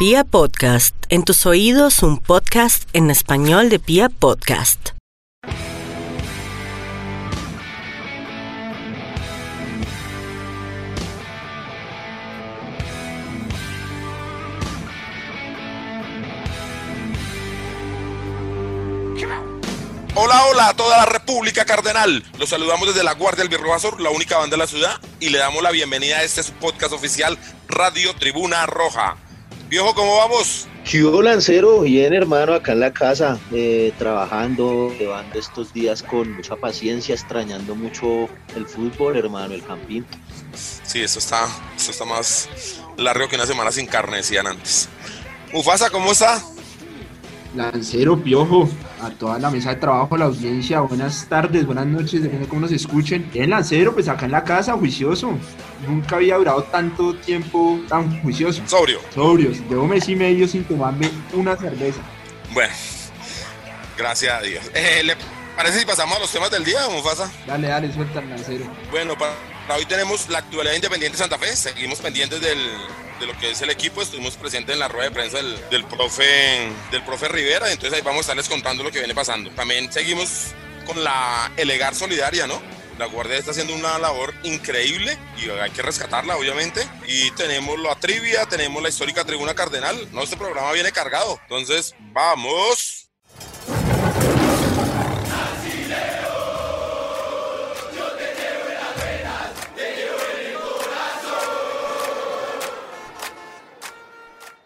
Pia Podcast, en tus oídos un podcast en español de Pia Podcast. Hola, hola a toda la República Cardenal. Los saludamos desde la Guardia del Birro Azul, la única banda de la ciudad, y le damos la bienvenida a este podcast oficial Radio Tribuna Roja. Viejo, ¿cómo vamos? Yo Lancero, bien hermano, acá en la casa, eh, trabajando, llevando estos días con mucha paciencia, extrañando mucho el fútbol, hermano, el campín. Sí, eso está, eso está más largo que una semana sin carne, decían antes. Mufasa, ¿cómo está? Lancero, Piojo, a toda la mesa de trabajo, la audiencia, buenas tardes, buenas noches, depende de cómo nos escuchen. El Lancero, pues acá en la casa, juicioso. Nunca había durado tanto tiempo tan juicioso. Sobrio. Sobrios, llevo mes y medio sin tomarme una cerveza. Bueno, gracias a Dios. Eh, ¿Le parece si pasamos a los temas del día, Mufasa? Dale, dale, suelta el Lancero. Bueno, para hoy tenemos la actualidad independiente de Santa Fe. Seguimos pendientes del, de lo que es el equipo. Estuvimos presentes en la rueda de prensa del, del, profe, del profe Rivera. Entonces ahí vamos a estarles contando lo que viene pasando. También seguimos con la Elegar Solidaria, ¿no? La Guardia está haciendo una labor increíble y hay que rescatarla, obviamente. Y tenemos la trivia, tenemos la histórica Tribuna Cardenal. No, este programa viene cargado. Entonces, vamos.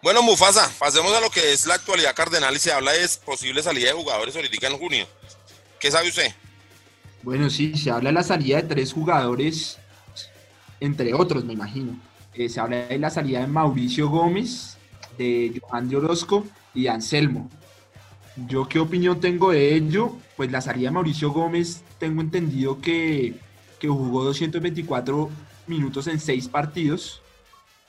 Bueno, Mufasa, pasemos a lo que es la actualidad cardenal y se habla de posible salida de jugadores ahorita en junio. ¿Qué sabe usted? Bueno, sí, se habla de la salida de tres jugadores, entre otros, me imagino. Eh, se habla de la salida de Mauricio Gómez, de Johan de Orozco y de Anselmo. ¿Yo qué opinión tengo de ello? Pues la salida de Mauricio Gómez, tengo entendido que, que jugó 224 minutos en seis partidos.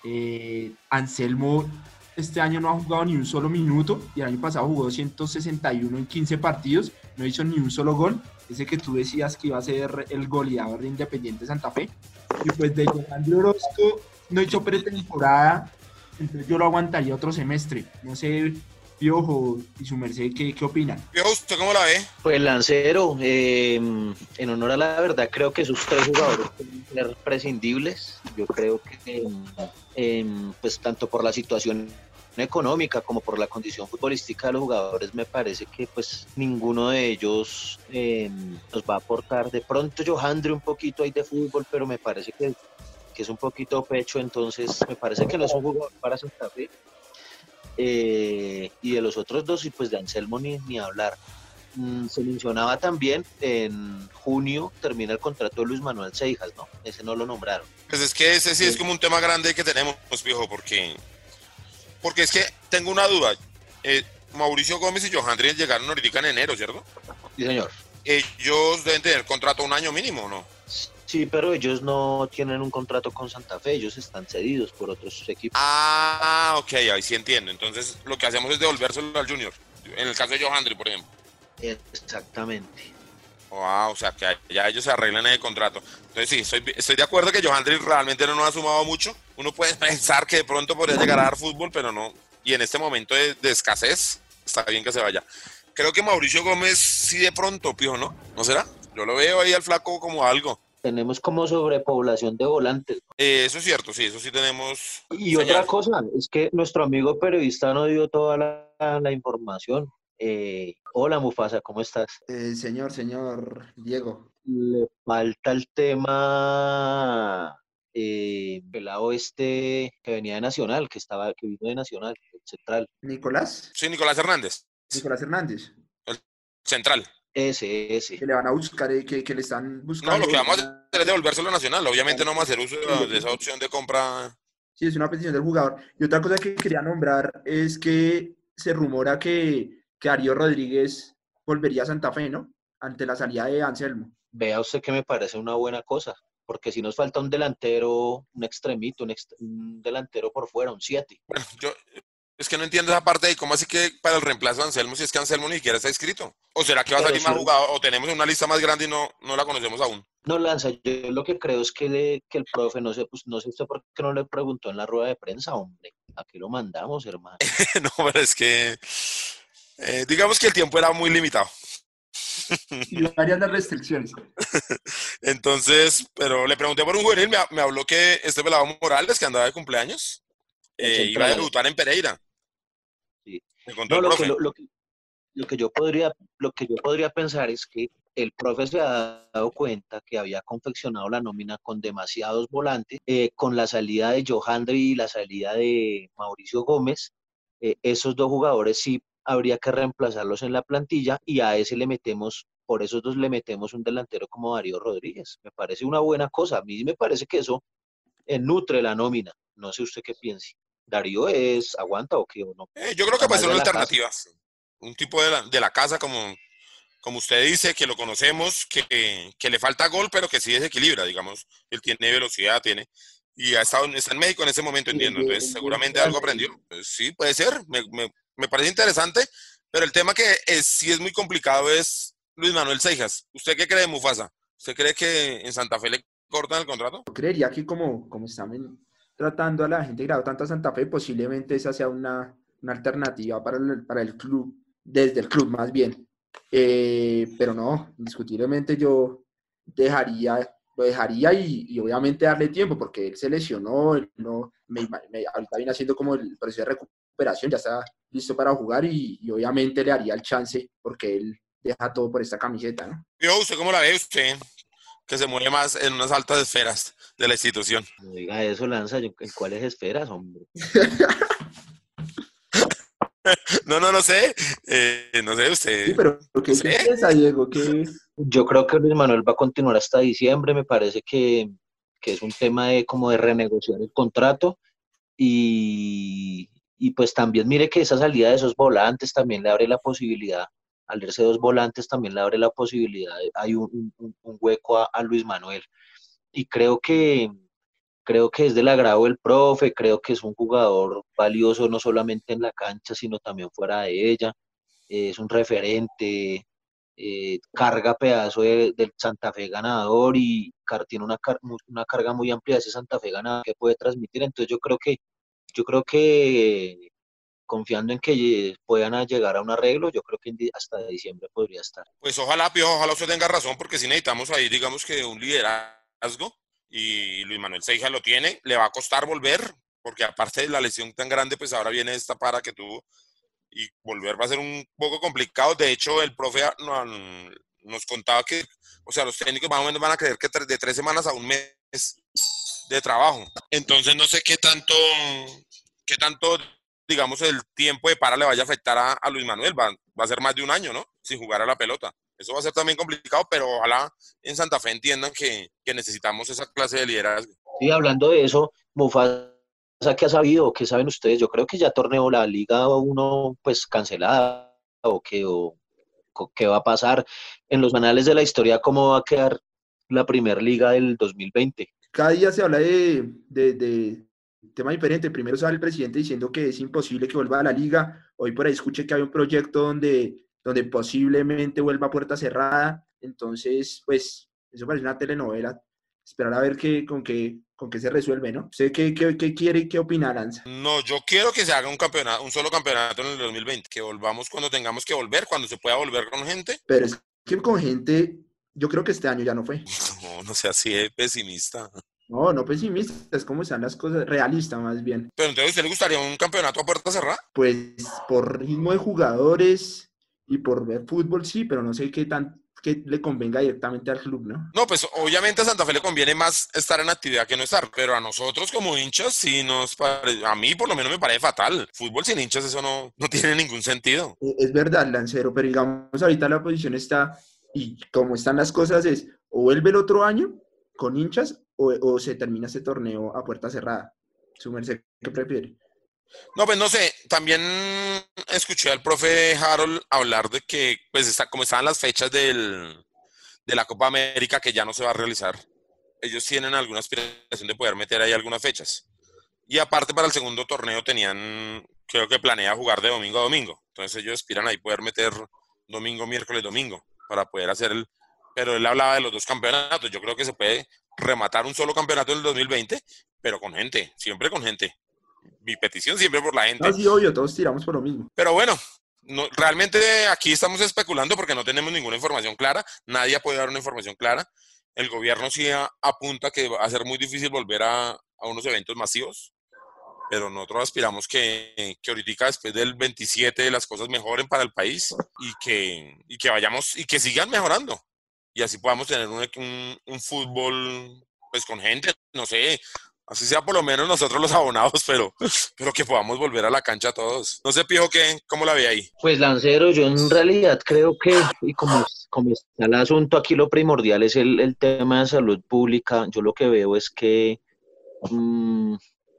Eh, Anselmo este año no ha jugado ni un solo minuto y el año pasado jugó 261 en 15 partidos, no hizo ni un solo gol. Ese que tú decías que iba a ser el goleador de Independiente Santa Fe. Y pues de Johan de Orozco no hizo pretemporada, entonces yo lo aguantaría otro semestre. No sé, Piojo y su merced, ¿qué, qué opinan? Piojo, ¿usted cómo la ve? Pues Lancero, eh, en honor a la verdad, creo que esos tres jugadores pueden ser prescindibles. Yo creo que, eh, pues tanto por la situación económica como por la condición futbolística de los jugadores me parece que pues ninguno de ellos eh, nos va a aportar. De pronto Johandre un poquito ahí de fútbol pero me parece que, que, es un poquito pecho. Entonces me parece que no es un jugador para Santa Fe eh, y de los otros dos y pues de Anselmo ni, ni hablar. Mm, se mencionaba también en junio termina el contrato de Luis Manuel Seijas ¿no? ese no lo nombraron. Pues es que ese sí es como un tema grande que tenemos viejo porque porque es que tengo una duda. Eh, Mauricio Gómez y Johan Driel llegaron ahorita en enero, ¿cierto? Sí, señor. Ellos deben tener contrato un año mínimo, ¿no? Sí, pero ellos no tienen un contrato con Santa Fe, ellos están cedidos por otros equipos. Ah, ok, ahí sí entiendo. Entonces lo que hacemos es devolvérselo al Junior. En el caso de Johandri, por ejemplo. Exactamente. Wow, o sea que ya ellos se arreglan el contrato. Entonces sí, estoy, estoy de acuerdo que Johandri realmente no nos ha sumado mucho. Uno puede pensar que de pronto podría llegar a dar fútbol, pero no. Y en este momento de, de escasez, está bien que se vaya. Creo que Mauricio Gómez sí de pronto, pijo, ¿no? ¿No será? Yo lo veo ahí al flaco como algo. Tenemos como sobrepoblación de volantes. Eh, eso es cierto, sí, eso sí tenemos. Y señal. otra cosa, es que nuestro amigo periodista no dio toda la, la información. Eh, hola Mufasa, ¿cómo estás? Eh, señor, señor Diego. Le falta el tema eh, pelado este que venía de Nacional, que estaba, que vino de Nacional, el central. ¿Nicolás? Sí, Nicolás Hernández. Nicolás Hernández. El central. Ese, ese. Que le van a buscar, eh, que, que le están buscando. No, lo que vamos a hacer es devolvérselo a Nacional. Obviamente no vamos a hacer uso de, de esa opción de compra. Sí, es una petición del jugador. Y otra cosa que quería nombrar es que se rumora que que Darío Rodríguez volvería a Santa Fe, ¿no? Ante la salida de Anselmo. Vea usted que me parece una buena cosa, porque si nos falta un delantero, un extremito, un, ext un delantero por fuera, un 7. Bueno, yo es que no entiendo esa parte de cómo así que para el reemplazo de Anselmo, si es que Anselmo ni siquiera está inscrito. ¿O será que va a salir más jugado? ¿O tenemos una lista más grande y no, no la conocemos aún? No, Lanza, yo lo que creo es que, le, que el profe, no sé, pues, no sé usted por qué no le preguntó en la rueda de prensa, hombre. ¿A qué lo mandamos, hermano? no, pero es que eh, digamos que el tiempo era muy limitado. y varias las restricciones. Entonces, pero le pregunté por un juvenil, me, me habló que este pelado Morales, que andaba de cumpleaños, eh, iba a debutar en Pereira. Sí. Lo, que, lo, que, yo podría, lo que yo podría pensar es que el profe se ha dado cuenta que había confeccionado la nómina con demasiados volantes, eh, con la salida de Johandri y la salida de Mauricio Gómez. Eh, esos dos jugadores sí habría que reemplazarlos en la plantilla y a ese le metemos, por esos dos le metemos un delantero como Darío Rodríguez. Me parece una buena cosa. A mí me parece que eso eh, nutre la nómina. No sé usted qué piense. Darío es, aguanta o qué o no. yo creo que puede ser una alternativa. Un tipo de la, de la casa como como usted dice, que lo conocemos, que, que, le falta gol, pero que sí desequilibra, digamos. Él tiene velocidad, tiene. Y ha estado, está en México en ese momento, entiendo. Entonces, seguramente algo aprendió. Pues sí, puede ser. Me, me, me, parece interesante. Pero el tema que es, sí es muy complicado es Luis Manuel Seijas. ¿Usted qué cree Mufasa? ¿Usted cree que en Santa Fe le cortan el contrato? Yo creería que como, como están tratando a la gente grado tanto a Santa Fe, posiblemente esa sea una, una alternativa para el, para el club, desde el club más bien eh, pero no, indiscutiblemente yo dejaría, lo dejaría y, obviamente darle tiempo porque él se lesionó, no, me, ahorita viene haciendo como el proceso de recuperación, ya está listo para jugar y, obviamente le haría el chance porque él deja todo por esta camiseta, ¿no? Yo, ¿usted cómo la ve usted? Que se mueve más en unas altas esferas de la institución. No diga eso, Lanza, ¿en cuáles esferas, hombre? no, no, no sé. Eh, no sé usted. Sí, pero ¿qué piensa, Diego? Yo creo que Luis Manuel va a continuar hasta diciembre. Me parece que, es un tema de como de renegociar el contrato. Y, pues también mire que esa salida de esos volantes también le abre la posibilidad. Al verse dos volantes también le abre la posibilidad. Hay un, hueco a Luis Manuel. Y creo que, creo que es del agrado del profe, creo que es un jugador valioso no solamente en la cancha, sino también fuera de ella. es un referente, eh, carga pedazo del Santa Fe ganador y tiene una, una carga muy amplia de ese Santa Fe ganador que puede transmitir. Entonces yo creo que, yo creo que confiando en que puedan llegar a un arreglo, yo creo que hasta diciembre podría estar. Pues ojalá, Piojo, ojalá usted tenga razón, porque si necesitamos ahí, digamos que un liderazgo y Luis Manuel Seija lo tiene, le va a costar volver, porque aparte de la lesión tan grande, pues ahora viene esta para que tuvo y volver va a ser un poco complicado. De hecho, el profe nos contaba que, o sea, los técnicos más o menos van a creer que de tres semanas a un mes de trabajo. Entonces, no sé qué tanto, qué tanto, digamos, el tiempo de para le vaya a afectar a, Luis Manuel. Va, va a ser más de un año, ¿no? Sin jugar a la pelota. Eso va a ser también complicado, pero ojalá en Santa Fe entiendan que, necesitamos esa clase de liderazgo. Sí, hablando de eso, Mufasa, ¿qué ha sabido? ¿Qué saben ustedes? Yo creo que ya torneo la Liga 1 pues cancelada o qué, o, qué va a pasar en los anales de la historia, cómo va a quedar la primer liga del 2020. Cada día se habla de, de, de tema diferente. Primero sale el presidente diciendo que es imposible que vuelva a la liga. Hoy por ahí escuché que hay un proyecto donde donde posiblemente vuelva a puerta cerrada. Entonces, pues, eso parece una telenovela. Esperar a ver qué, con, qué, con qué se resuelve, ¿no? ¿Usted qué, qué, quiere y qué opina, Lanza? No, yo quiero que se haga un campeonato, un solo campeonato en el 2020, que volvamos cuando tengamos que volver, cuando se pueda volver con gente. Pero es que con gente, yo creo que este año ya no fue. No, no sea así de pesimista. No, no pesimista, es como están las cosas, realista más bien. Pero entonces, ¿usted le gustaría un campeonato a puerta cerrada? Pues por ritmo de jugadores, y por ver fútbol sí, pero no sé qué tan que le convenga directamente al club, ¿no? No, pues obviamente a Santa Fe le conviene más estar en actividad que no estar, pero a nosotros como hinchas sí nos parece, a mí por lo menos me parece fatal. Fútbol sin hinchas eso no, no tiene ningún sentido. E, es verdad, Lancero, pero digamos ahorita la posición está, y como están las cosas es, o vuelve el otro año con hinchas o, o se termina este torneo a puerta cerrada. Su merced, ¿qué prefiere? No, pues no sé, también escuché al profe Harold hablar de que, pues, está, como estaban las fechas del, de la Copa América que ya no se va a realizar, ellos tienen alguna aspiración de poder meter ahí algunas fechas. Y aparte para el segundo torneo tenían, creo que planea jugar de domingo a domingo. Entonces ellos aspiran ahí poder meter domingo, miércoles, domingo, para poder hacer el... Pero él hablaba de los dos campeonatos. Yo creo que se puede rematar un solo campeonato en el 2020, pero con gente, siempre con gente mi petición siempre por la gente. Ah, sí, obvio, todos tiramos por lo mismo. Pero bueno, no, realmente aquí estamos especulando porque no tenemos ninguna información clara, nadie puede dar una información clara. El gobierno sí apunta que va a ser muy difícil volver a, a unos eventos masivos, pero nosotros aspiramos que, que ahorita después del 27 las cosas mejoren para el país y que, y que vayamos y que sigan mejorando y así podamos tener un, un, un fútbol pues con gente, no sé, Así sea por lo menos nosotros los abonados, pero, pero que podamos volver a la cancha todos. No sé, Pijo, ¿qué, ¿cómo la ve ahí? Pues Lancero, yo en realidad creo que, y como, como está el asunto aquí, lo primordial es el, el, tema de salud pública. Yo lo que veo es que mmm,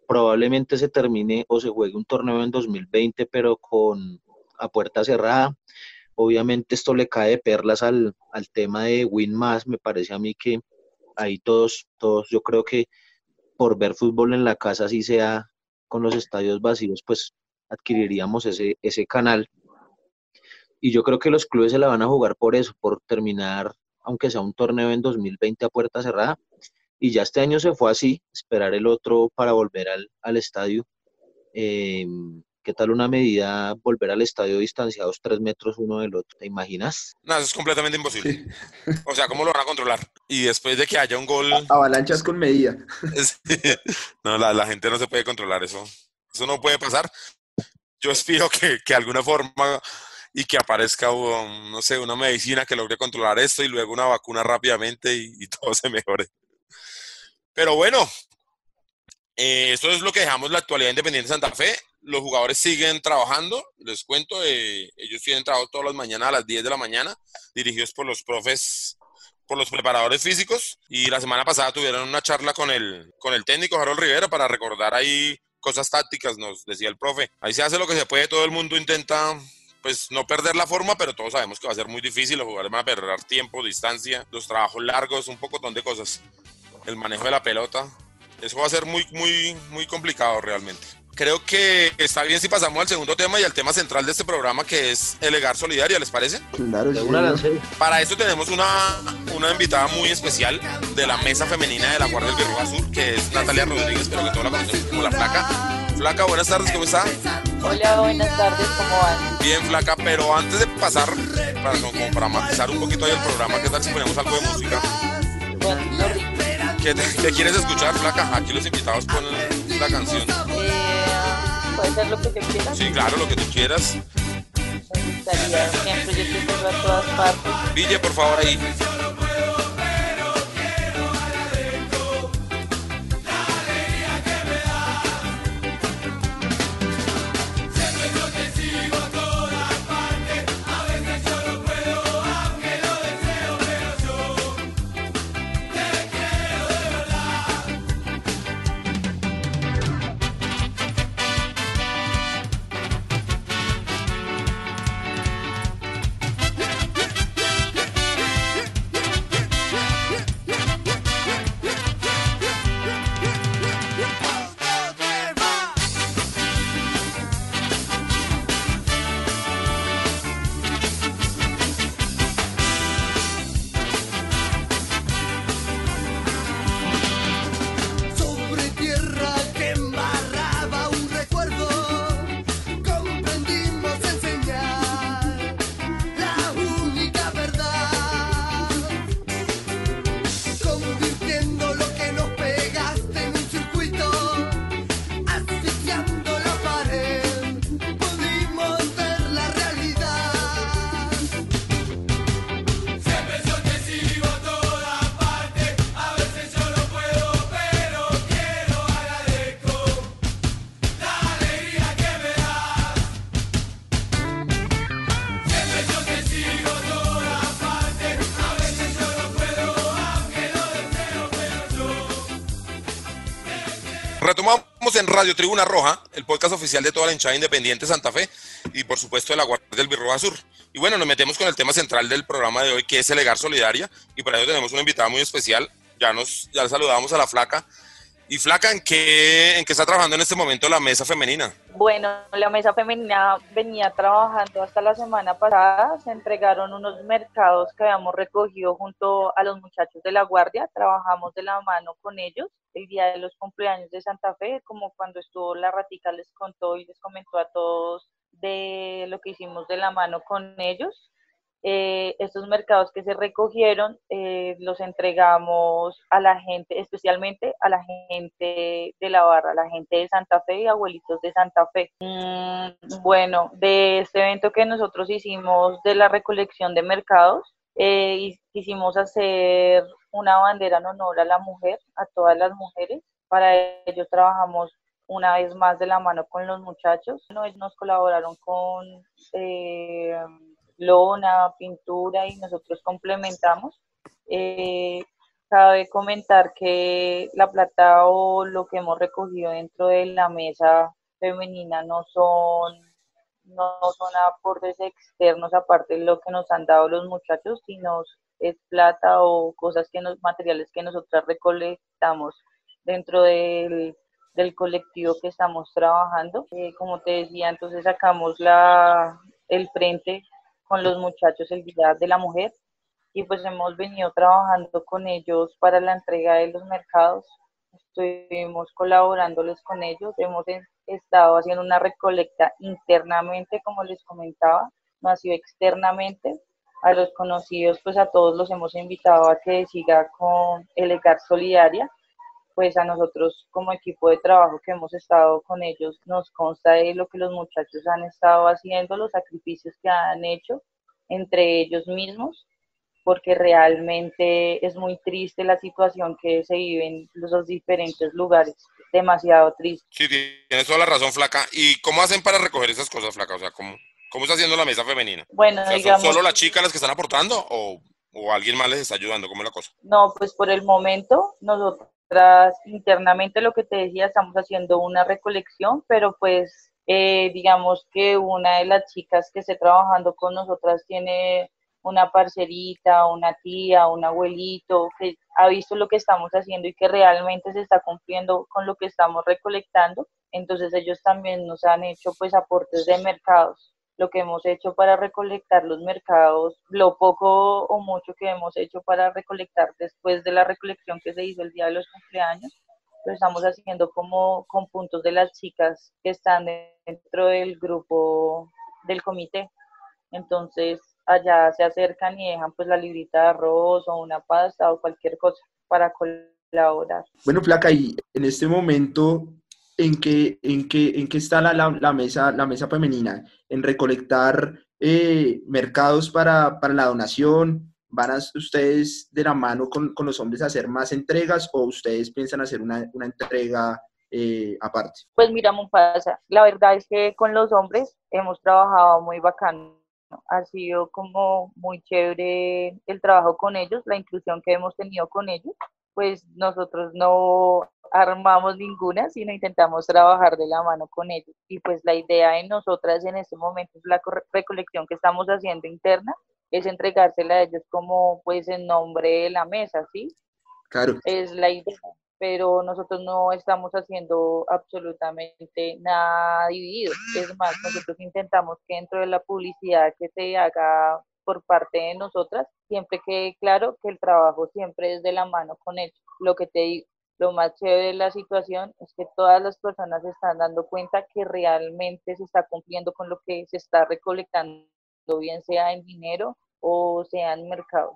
probablemente se termine o se juegue un torneo en 2020, pero con a puerta cerrada. Obviamente esto le cae perlas al, al tema de Win Más, me parece a mí que ahí todos, todos, yo creo que por ver fútbol en la casa, así sea con los estadios vacíos, pues adquiriríamos ese, ese canal. Y yo creo que los clubes se la van a jugar por eso, por terminar, aunque sea un torneo en 2020 a puerta cerrada. Y ya este año se fue así, esperar el otro para volver al, al estadio. Eh, ¿Qué tal una medida volver al estadio distanciados tres metros uno del otro? ¿Te imaginas? No, eso es completamente imposible. O sea, ¿cómo lo van a controlar? Y después de que haya un gol... Avalanchas con medida. no, la, la, gente no se puede controlar eso. Eso no puede pasar. Yo espero que, que alguna forma y que aparezca, no sé, una medicina que logre controlar esto y luego una vacuna rápidamente y, y todo se mejore. Pero bueno, eh, esto es lo que dejamos la actualidad independiente de Santa Fe los jugadores siguen trabajando, les cuento, eh, ellos tienen trabajo todas las mañanas a las 10 de la mañana, dirigidos por los profes, por los preparadores físicos, y la semana pasada tuvieron una charla con el, con el técnico Harold Rivera para recordar ahí cosas tácticas, nos decía el profe. Ahí se hace lo que se puede, todo el mundo intenta pues no perder la forma, pero todos sabemos que va a ser muy difícil, los jugadores van a perder tiempo, distancia, los trabajos largos, un poco de cosas. El manejo de la pelota, eso va a ser muy, muy, muy complicado realmente creo que está bien si pasamos al segundo tema y al tema central de este programa, que es el Egar Solidaria, ¿les parece? Claro, sí. Para eso tenemos una, una invitada muy especial de la mesa femenina de la Guardia del Guerrero Azul, que es Natalia Rodríguez, pero que todos la conocemos como la Flaca. Flaca, buenas tardes, ¿cómo está? Hola, buenas tardes, ¿cómo van? Bien, Flaca, pero antes de pasar, para, como para matizar un poquito ahí el programa, ¿qué tal si ponemos algo de música? Bueno, no, ¿Qué, ¿Qué, quieres escuchar, Flaca? Aquí los invitados ponen la canción. Eh, puede ser lo que te quieras. Sí, claro, lo que tú quieras. Me gustaría siempre, yo te a todas partes. Ville, por favor, ahí. Radio Tribuna Roja, el podcast oficial de toda la hinchada independiente Santa Fe y por supuesto de la Guardia del Birroja Sur. Y bueno, nos metemos con el tema central del programa de hoy, que es el Egar Solidaria, y para ello tenemos una invitada muy especial. Ya nos ya saludamos a la flaca. Y Flaca, ¿en qué, ¿en qué está trabajando en este momento la mesa femenina? Bueno, la mesa femenina venía trabajando hasta la semana pasada. Se entregaron unos mercados que habíamos recogido junto a los muchachos de la guardia. Trabajamos de la mano con ellos el día de los cumpleaños de Santa Fe, como cuando estuvo la ratica les contó y les comentó a todos de lo que hicimos de la mano con ellos. Eh, estos mercados que se recogieron eh, los entregamos a la gente, especialmente a la gente de la barra, la gente de Santa Fe y abuelitos de Santa Fe. Mm, bueno, de este evento que nosotros hicimos de la recolección de mercados, eh, quisimos hacer una bandera en honor a la mujer, a todas las mujeres. Para ello trabajamos una vez más de la mano con los muchachos. Nos colaboraron con eh, lona, pintura y nosotros complementamos. Eh, cabe comentar que la plata o lo que hemos recogido dentro de la mesa femenina no son no son aportes externos aparte de lo que nos han dado los muchachos, sino es plata o cosas que nos, materiales que nosotras recolectamos dentro del, del colectivo que estamos trabajando. Eh, como te decía, entonces sacamos la, el frente con los muchachos el Día de la Mujer y pues hemos venido trabajando con ellos para la entrega de los mercados. Estuvimos colaborándoles con ellos, hemos estado haciendo una recolecta internamente, como les comentaba, no ha sido externamente. A los conocidos, pues a todos los hemos invitado a que siga con el Solidaria, pues a nosotros como equipo de trabajo que hemos estado con ellos nos consta de lo que los muchachos han estado haciendo, los sacrificios que han hecho entre ellos mismos, porque realmente es muy triste la situación que se vive en los diferentes lugares, demasiado triste. Sí, tienes toda la razón, Flaca. ¿Y cómo hacen para recoger esas cosas, Flaca? O sea, ¿cómo, cómo está haciendo la mesa femenina? Bueno, ¿Son solo las chicas las que están aportando o, o alguien más les está ayudando? ¿Cómo es la cosa? No, pues por el momento nosotros internamente lo que te decía, estamos haciendo una recolección, pero pues eh, digamos que una de las chicas que esté trabajando con nosotras tiene una parcerita, una tía, un abuelito que ha visto lo que estamos haciendo y que realmente se está cumpliendo con lo que estamos recolectando. Entonces ellos también nos han hecho pues aportes de mercados lo que hemos hecho para recolectar los mercados, lo poco o mucho que hemos hecho para recolectar después de la recolección que se hizo el día de los cumpleaños, lo estamos haciendo como con puntos de las chicas que están dentro del grupo del comité. Entonces allá se acercan y dejan pues la librita de arroz o una pasta o cualquier cosa para colaborar. Bueno, Flaca, y en este momento en qué, en qué, en qué está la, la, mesa, la mesa femenina, en recolectar eh, mercados para, para, la donación. ¿Van a ustedes de la mano con, con, los hombres a hacer más entregas o ustedes piensan hacer una, una entrega eh, aparte? Pues mira, pasa. la verdad es que con los hombres hemos trabajado muy bacano. Ha sido como muy chévere el trabajo con ellos, la inclusión que hemos tenido con ellos pues nosotros no armamos ninguna, sino intentamos trabajar de la mano con ellos. Y pues la idea de nosotras en este momento es la recolección que estamos haciendo interna, es entregársela a ellos como pues en nombre de la mesa, ¿sí? Claro. Es la idea, pero nosotros no estamos haciendo absolutamente nada dividido. Es más, nosotros intentamos que dentro de la publicidad que se haga por parte de nosotras, siempre quede claro que el trabajo siempre es de la mano con ellos. Lo que te digo, lo más chévere de la situación es que todas las personas se están dando cuenta que realmente se está cumpliendo con lo que se está recolectando, bien sea en dinero o sea en mercados.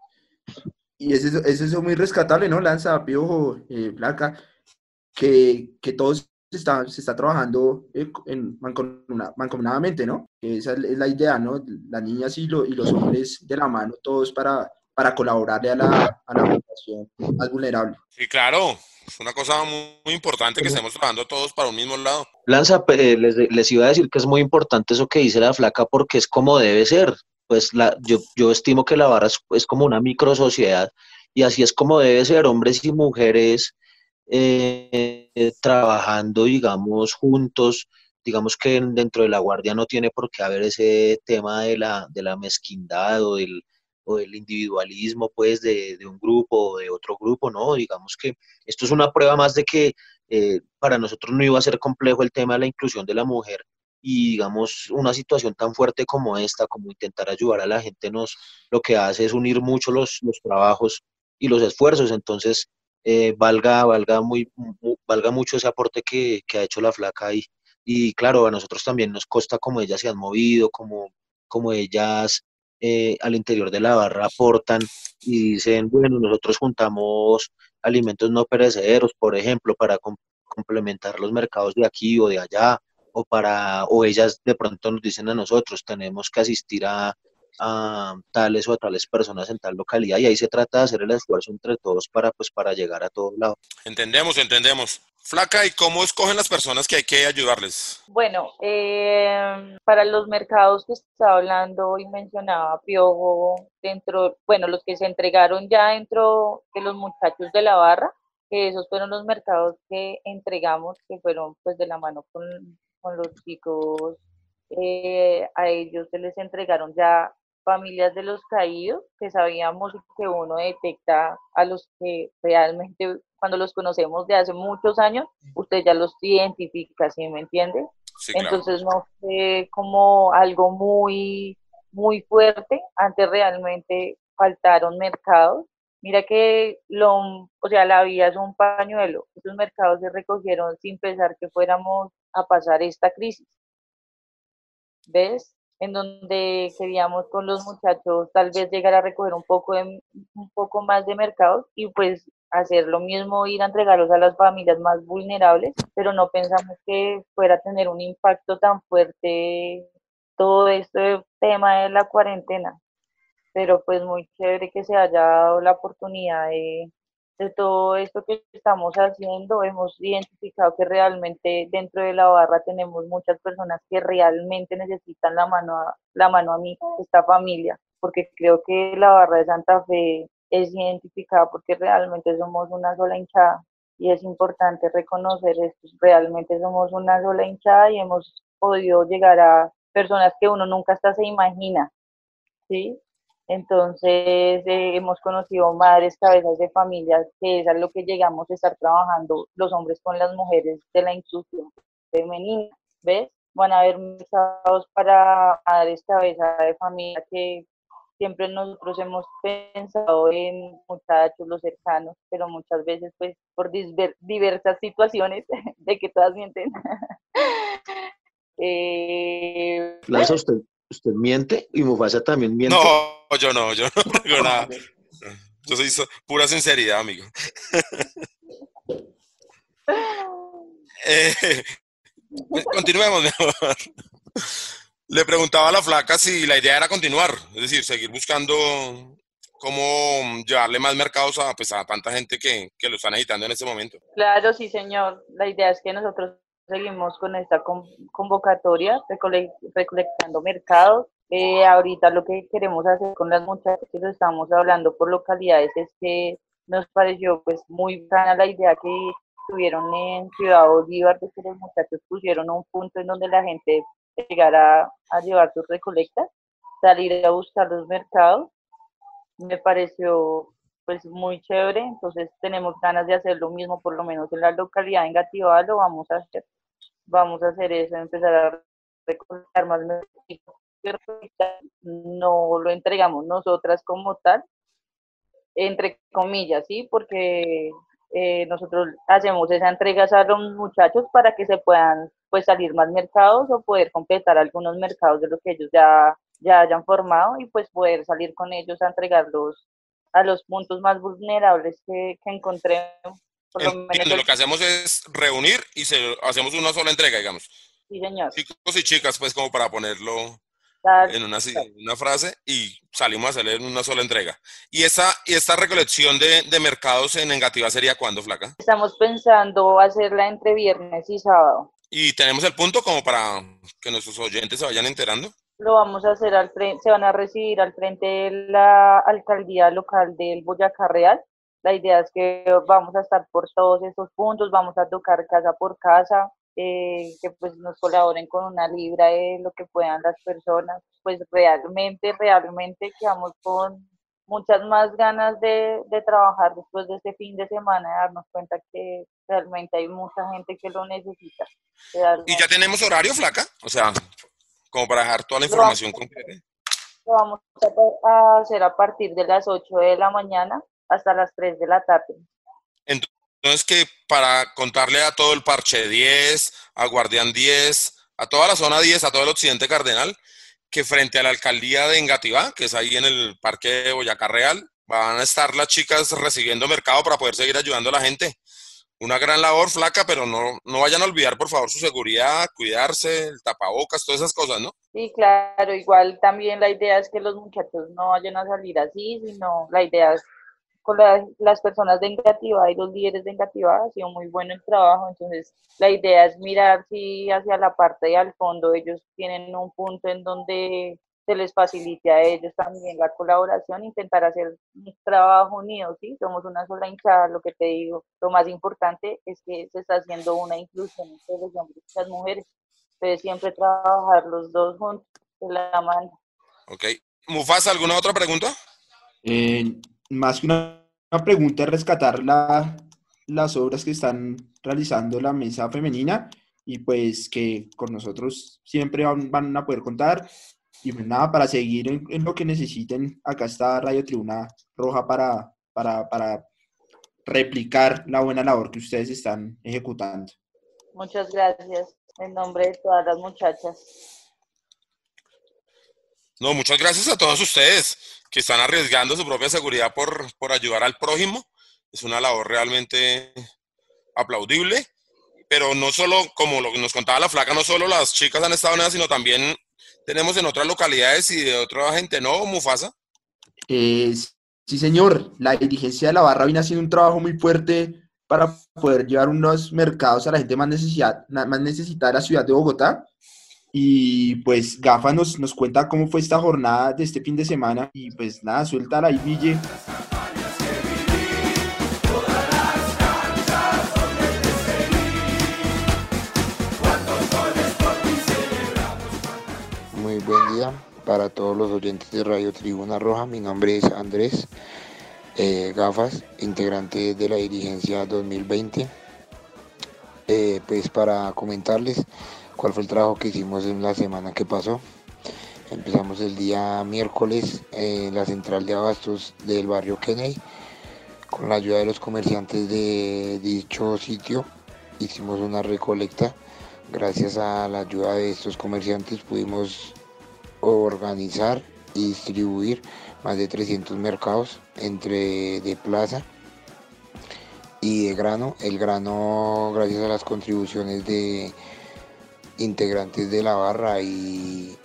Y es eso, es eso muy rescatable, ¿no? Lanza, Piojo, eh, Placa, que, que todos se está, se está trabajando eh, en mancomunadamente, ¿no? Esa es la idea, ¿no? Las niñas y, y los hombres de la mano, todos para, para colaborarle a la, a la población más vulnerable. Sí, claro, es una cosa muy, importante que estemos trabajando todos para un mismo lado. Lanza, eh, les, les, iba a decir que es muy importante eso que dice la flaca porque es como debe ser. Pues la, yo, yo estimo que la barra es, es como una micro sociedad y así es como debe ser, hombres y mujeres eh, trabajando, digamos, juntos. Digamos que dentro de la guardia no tiene por qué haber ese tema de la, de la mezquindad o del, o el individualismo pues de, un grupo o de otro grupo, ¿no? Digamos que esto es una prueba más de que eh, para nosotros no iba a ser complejo el tema de la inclusión de la mujer y digamos una situación tan fuerte como esta, como intentar ayudar a la gente, nos lo que hace es unir mucho los, los trabajos y los esfuerzos, entonces eh, valga, valga, muy, valga mucho ese aporte que, que, ha hecho la flaca ahí. Y claro, a nosotros también nos consta cómo ellas se han movido, cómo, cómo ellas eh, al interior de la barra aportan y dicen, bueno, nosotros juntamos alimentos no perecederos, por ejemplo, para complementar los mercados de aquí o de allá, o para, o ellas de pronto nos dicen a nosotros, tenemos que asistir a, a tales o a tales personas en tal localidad y ahí se trata de hacer el esfuerzo entre todos para pues para llegar a todos lados. Entendemos, entendemos. Flaca, ¿y cómo escogen las personas que hay que ayudarles? Bueno, eh, para los mercados que estaba hablando y mencionaba Piojo, dentro, bueno, los que se entregaron ya dentro de los muchachos de la barra, que esos fueron los mercados que entregamos, que fueron pues de la mano con, con los chicos, eh, a ellos se les entregaron ya familias de los caídos, que sabíamos que uno detecta a los que realmente cuando los conocemos de hace muchos años, usted ya los identifica, ¿sí me entiende? Entonces no fue como algo muy, muy fuerte, antes realmente faltaron mercados. Mira que lo, o sea, la vía es un pañuelo. Esos mercados se recogieron sin pensar que fuéramos a pasar esta crisis. ¿Ves? En donde queríamos con los muchachos tal vez llegar a recoger un poco, de, un poco más de mercados y pues hacer lo mismo, ir a entregarlos a las familias más vulnerables, pero no pensamos que fuera a tener un impacto tan fuerte todo este tema de la cuarentena. Pero pues muy chévere que se haya dado la oportunidad de, de todo esto que estamos haciendo, hemos identificado que realmente dentro de la barra tenemos muchas personas que realmente necesitan la mano, a, la mano amiga esta familia, porque creo que la barra de Santa Fe es identificada porque realmente somos una sola hinchada y es importante reconocer esto, realmente somos una sola hinchada y hemos podido llegar a personas que uno nunca hasta se imagina, ¿sí? Entonces eh, hemos conocido madres, cabezas de familias, que es a lo que llegamos a estar trabajando los hombres con las mujeres de la inclusión femenina. ¿Ves? Van a haber mensajes para madres, cabezas de familia que siempre nosotros hemos pensado en muchachos, los cercanos, pero muchas veces pues por diversas situaciones de que todas mienten. eh, usted, usted miente y Mufasa también miente. No, yo no, yo no tengo nada. Yo soy pura sinceridad, amigo. eh, continuemos mejor. Le preguntaba a la flaca si la idea era continuar, es decir, seguir buscando cómo llevarle más mercados a, pues, a tanta gente que, que lo están editando en este momento. Claro, sí, señor. La idea es que nosotros seguimos con esta convocatoria, recolectando mercados. Eh, ahorita lo que queremos hacer con las muchachas que lo estamos hablando por localidades es que nos pareció pues muy buena la idea que tuvieron en Ciudad Bolívar de que los muchachos pusieron un punto en donde la gente llegara a llevar sus recolectas, salir a buscar los mercados. Me pareció pues muy chévere, entonces tenemos ganas de hacer lo mismo, por lo menos en la localidad en Gativá lo vamos a hacer vamos a hacer eso, empezar a recolectar más no lo entregamos nosotras como tal, entre comillas, ¿sí? Porque eh, nosotros hacemos esa entrega a los muchachos para que se puedan pues salir más mercados o poder completar algunos mercados de los que ellos ya, ya hayan formado y pues poder salir con ellos a entregarlos a los puntos más vulnerables que, que encontremos lo, que hacemos es reunir y se, hacemos una sola entrega, digamos. Sí, señor. Chicos y chicas, pues como para ponerlo en una, una, frase y salimos a hacerle una sola entrega. ¿Y esta, y esta recolección de, de mercados en negativa sería cuándo, Flaca? Estamos pensando hacerla entre viernes y sábado. ¿Y tenemos el punto como para que nuestros oyentes se vayan enterando? Lo vamos a hacer al frente, se van a recibir al frente de la alcaldía local del Boyacá Real la idea es que vamos a estar por todos esos puntos, vamos a tocar casa por casa, eh, que pues nos colaboren con una libra de lo que puedan las personas. Pues realmente, realmente quedamos con, muchas más ganas de, de, trabajar después de este fin de semana, de darnos cuenta que realmente hay mucha gente que lo necesita. ¿Y ya tenemos horario, flaca? O sea, como para dejar toda la información completa. Lo vamos a hacer a partir de las 8 de la mañana hasta las 3 de la tarde. Entonces, que para contarle a todo el Parche 10, a Guardián 10, a toda la zona 10, a todo el occidente cardenal, que frente a la alcaldía de Engativá, que es ahí en el parque de Boyacá Real, van a estar las chicas recibiendo mercado para poder seguir ayudando a la gente. Una gran labor flaca, pero no, no vayan a olvidar, por favor, su seguridad, cuidarse, el tapabocas, todas esas cosas, ¿no? Sí, claro, igual también la idea es que los muchachos no vayan a salir así, sino la idea es con las personas de Engativá y los líderes de Engativá ha sido muy bueno el trabajo, entonces la idea es mirar si hacia la parte de al fondo ellos tienen un punto en donde se les facilite a ellos también la colaboración, intentar hacer un trabajo unido, ¿sí? Somos una sola hinchada, lo que te digo, lo más importante es que se está haciendo una inclusión entre los hombres y las mujeres, entonces siempre trabajar los dos juntos de la mano. Ok. Mufasa, ¿alguna otra pregunta? Eh, más que una, pregunta, es rescatar la, las obras que están realizando la mesa femenina y pues que con nosotros siempre van, a poder contar. Y pues nada, para seguir en, lo que necesiten, acá está Radio Tribuna Roja para, para, para replicar la buena labor que ustedes están ejecutando. Muchas gracias en nombre de todas las muchachas. No, muchas gracias a todos ustedes que están arriesgando su propia seguridad por, por ayudar al prójimo. Es una labor realmente aplaudible, pero no solo, como lo nos contaba la flaca, no solo las chicas han estado en sino también tenemos en otras localidades y de otra gente, ¿no, Mufasa? sí, señor. La dirigencia de la barra viene haciendo un trabajo muy fuerte para poder llevar unos mercados a la gente más, necesidad, más necesitada de la ciudad de Bogotá. Y pues Gafa nos, nos cuenta cómo fue esta jornada de este fin de semana. Y pues nada, suelta la Ville. Muy buen día para todos los oyentes de Radio Tribuna Roja. Mi nombre es Andrés eh, Gafas, integrante de la dirigencia 2020. Eh, pues para comentarles cuál fue el trabajo que hicimos en la semana que pasó. Empezamos el día miércoles en la central de abastos del barrio Kennedy. Con la ayuda de los comerciantes de dicho sitio hicimos una recolecta. Gracias a la ayuda de estos comerciantes pudimos organizar y distribuir más de 300 mercados entre de plaza y de grano. El grano gracias a las contribuciones de integrantes de la barra y,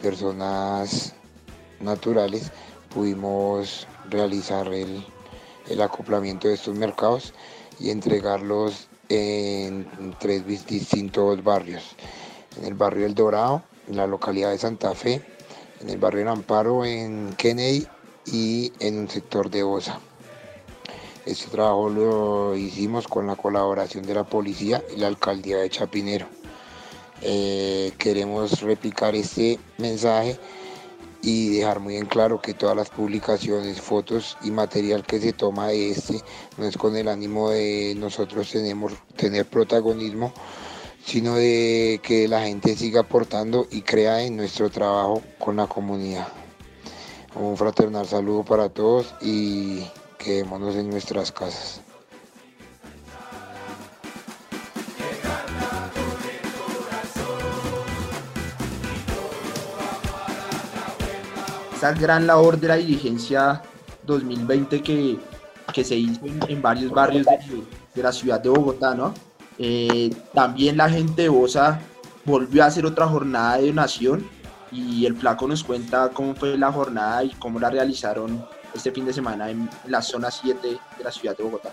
personas naturales pudimos realizar el, acoplamiento de estos mercados y entregarlos en tres distintos barrios. En el barrio El Dorado, en la localidad de Santa Fe, en el barrio El Amparo, en Kennedy y en un sector de Osa. Este trabajo lo hicimos con la colaboración de la policía y la alcaldía de Chapinero. Eh, queremos replicar este mensaje y dejar muy en claro que todas las publicaciones, fotos y material que se toma de este no es con el ánimo de nosotros tenemos, tener protagonismo, sino de que la gente siga aportando y crea en nuestro trabajo con la comunidad. Un fraternal saludo para todos y quedémonos en nuestras casas. Esa gran labor de la dirigencia 2020 que, que se hizo en, varios barrios de, la ciudad de Bogotá, ¿no? Eh, también la gente de Bosa volvió a hacer otra jornada de donación y el flaco nos cuenta cómo fue la jornada y cómo la realizaron este fin de semana en la zona 7 de la ciudad de Bogotá.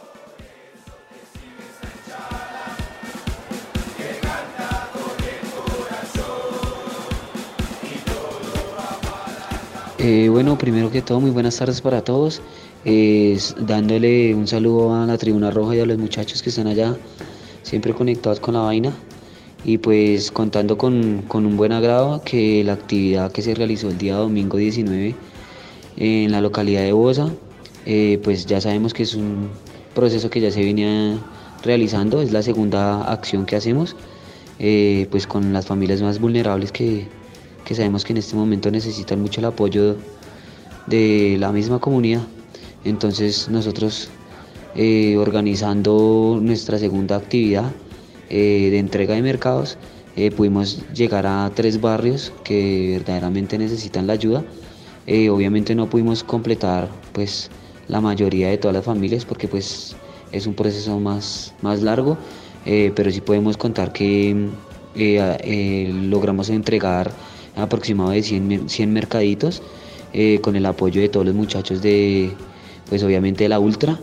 Eh, bueno, primero que todo, muy buenas tardes para todos. dándole un saludo a la Tribuna Roja y a los muchachos que están allá, siempre conectados con la vaina. Y pues contando con, un buen agrado que la actividad que se realizó el día domingo 19 en la localidad de Bosa. Eh, pues ya sabemos que es un proceso que ya se venía realizando, es la segunda acción que hacemos, eh, pues con las familias más vulnerables que, que sabemos que en este momento necesitan mucho el apoyo de la misma comunidad. Entonces nosotros eh, organizando nuestra segunda actividad de entrega de mercados, pudimos llegar a tres barrios que verdaderamente necesitan la ayuda. obviamente no pudimos completar pues la mayoría de todas las familias porque pues es un proceso más, más largo, eh, pero sí podemos contar que eh, eh, logramos entregar aproximadamente 100, mercaditos con el apoyo de todos los muchachos de, pues obviamente de la Ultra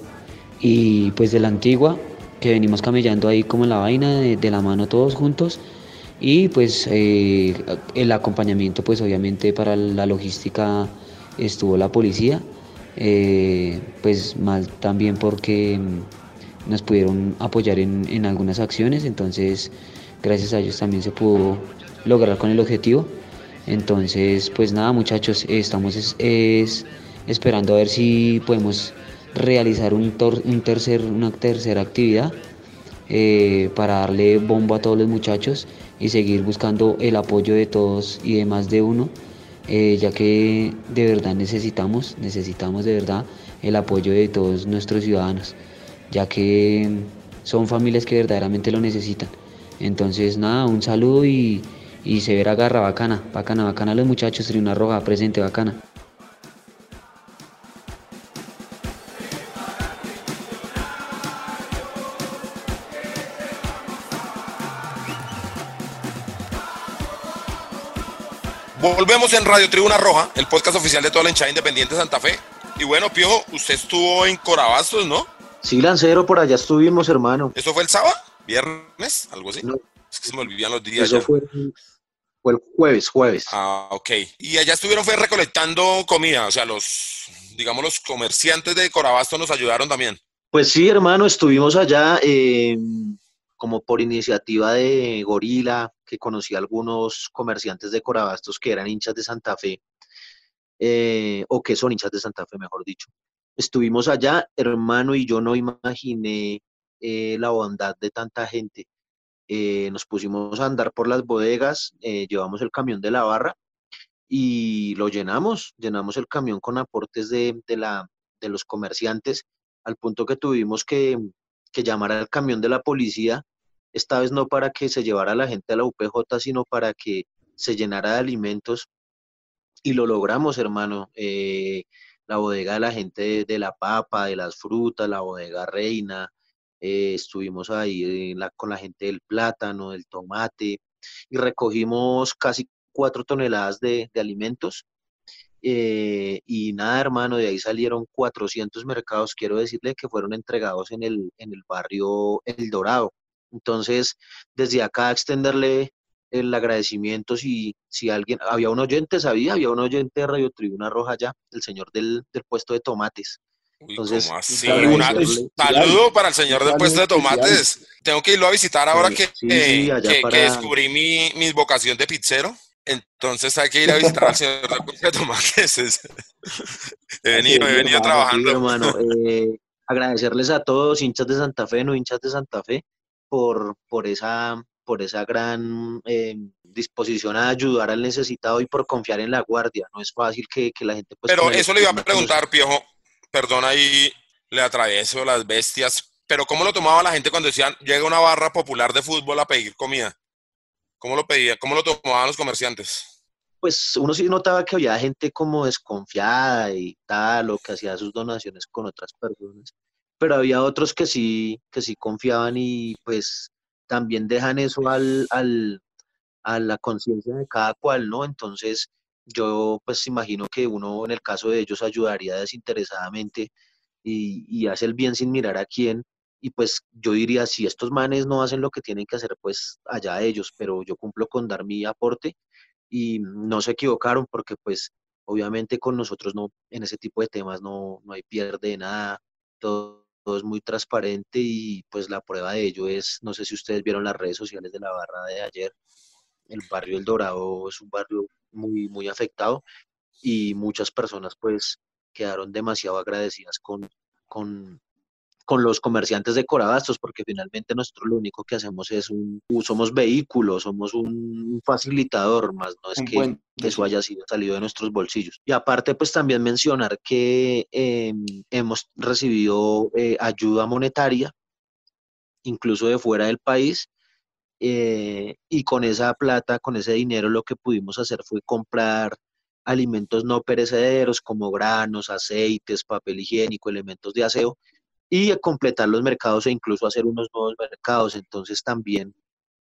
y pues de la Antigua, que venimos camellando ahí como la vaina, de, de la mano todos juntos y pues el acompañamiento pues obviamente para la logística estuvo la policía eh, pues mal también porque nos pudieron apoyar en, algunas acciones, entonces gracias a ellos también se pudo lograr con el objetivo. Entonces, pues nada muchachos, estamos es, esperando a ver si podemos realizar un, un tercer, una tercera actividad eh, para darle bombo a todos los muchachos y seguir buscando el apoyo de todos y de más de uno eh, ya que de verdad necesitamos, necesitamos de verdad el apoyo de todos nuestros ciudadanos, ya que son familias que verdaderamente lo necesitan. Entonces, nada, un saludo y, y se verá garra bacana, bacana, bacana los muchachos, Tribuna Roja, presente, bacana. Volvemos en Radio Tribuna Roja, el podcast oficial de toda la hinchada independiente de Santa Fe. Y bueno, Piojo, usted estuvo en Corabastos, ¿no? Sí, Lancero, por allá estuvimos, hermano. ¿Eso fue el sábado? ¿Viernes? ¿Algo así? No. Es que se me olvidan los días. Eso fue, fue, el jueves, jueves. Ah, ok. Y allá estuvieron fue recolectando comida, o sea, los, digamos, los comerciantes de Corabastos nos ayudaron también. Pues sí, hermano, estuvimos allá. Eh, como por iniciativa de Gorila, que conocí a algunos comerciantes de Corabastos que eran hinchas de Santa Fe, eh, o que son hinchas de Santa Fe, mejor dicho. Estuvimos allá, hermano, y yo no imaginé eh, la bondad de tanta gente. Eh, nos pusimos a andar por las bodegas, llevamos el camión de la barra y lo llenamos, llenamos el camión con aportes de, la, de los comerciantes, al punto que tuvimos que, que llamara al camión de la policía, esta vez no para que se llevara la gente a la UPJ, sino para que se llenara de alimentos. Y lo logramos, hermano. Eh, la bodega de la gente de, la papa, de las frutas, la bodega reina. Eh, estuvimos ahí con la gente del plátano, del tomate, y recogimos casi cuatro toneladas de, alimentos eh, y nada, hermano, de ahí salieron 400 mercados, quiero decirle que fueron entregados en el, en el barrio El Dorado. Entonces, desde acá extenderle el agradecimiento si, si alguien, había un oyente, sabía, había un oyente de Radio Tribuna Roja ya, el señor del, puesto de tomates. Entonces, así? Un saludo para el señor del puesto de tomates. Tengo que irlo a visitar ahora que, que, descubrí mi, mi vocación de pizzero. Entonces hay que ir a visitar al señor de Tomates. he venido, he venido trabajando. hermano, eh, agradecerles a todos, hinchas de Santa Fe, no hinchas de Santa Fe, por, por, esa, por esa gran eh, disposición a ayudar al necesitado y por confiar en la guardia. No es fácil que, la gente... Pues, pero eso le iba a preguntar, Piojo, perdón ahí le atravieso las bestias, pero ¿cómo lo tomaba la gente cuando decían, llega una barra popular de fútbol a pedir comida? ¿Cómo lo pedía? ¿Cómo lo tomaban los comerciantes? Pues uno sí notaba que había gente como desconfiada y tal, o que hacía sus donaciones con otras personas, pero había otros que sí, que sí confiaban y pues también dejan eso al, al, a la conciencia de cada cual, ¿no? Entonces yo pues imagino que uno en el caso de ellos ayudaría desinteresadamente y, hace el bien sin mirar a quién, y pues yo diría, si estos manes no hacen lo que tienen que hacer, pues allá ellos, pero yo cumplo con dar mi aporte. Y no se equivocaron porque pues obviamente con nosotros no, en ese tipo de temas no, no hay pierde nada, todo, es muy transparente y pues la prueba de ello es, no sé si ustedes vieron las redes sociales de la barra de ayer, el barrio El Dorado es un barrio muy, muy afectado y muchas personas pues quedaron demasiado agradecidas con, con, con los comerciantes de Corabastos, porque finalmente nosotros lo único que hacemos es un, somos vehículos, somos un facilitador, más no es que eso haya sido salido de nuestros bolsillos. Y aparte, pues también mencionar que em, hemos recibido eh, ayuda monetaria, incluso de fuera del país, eh, y con esa plata, con ese dinero, lo que pudimos hacer fue comprar alimentos no perecederos como granos, aceites, papel higiénico, elementos de aseo, y completar los mercados e incluso hacer unos nuevos mercados. Entonces también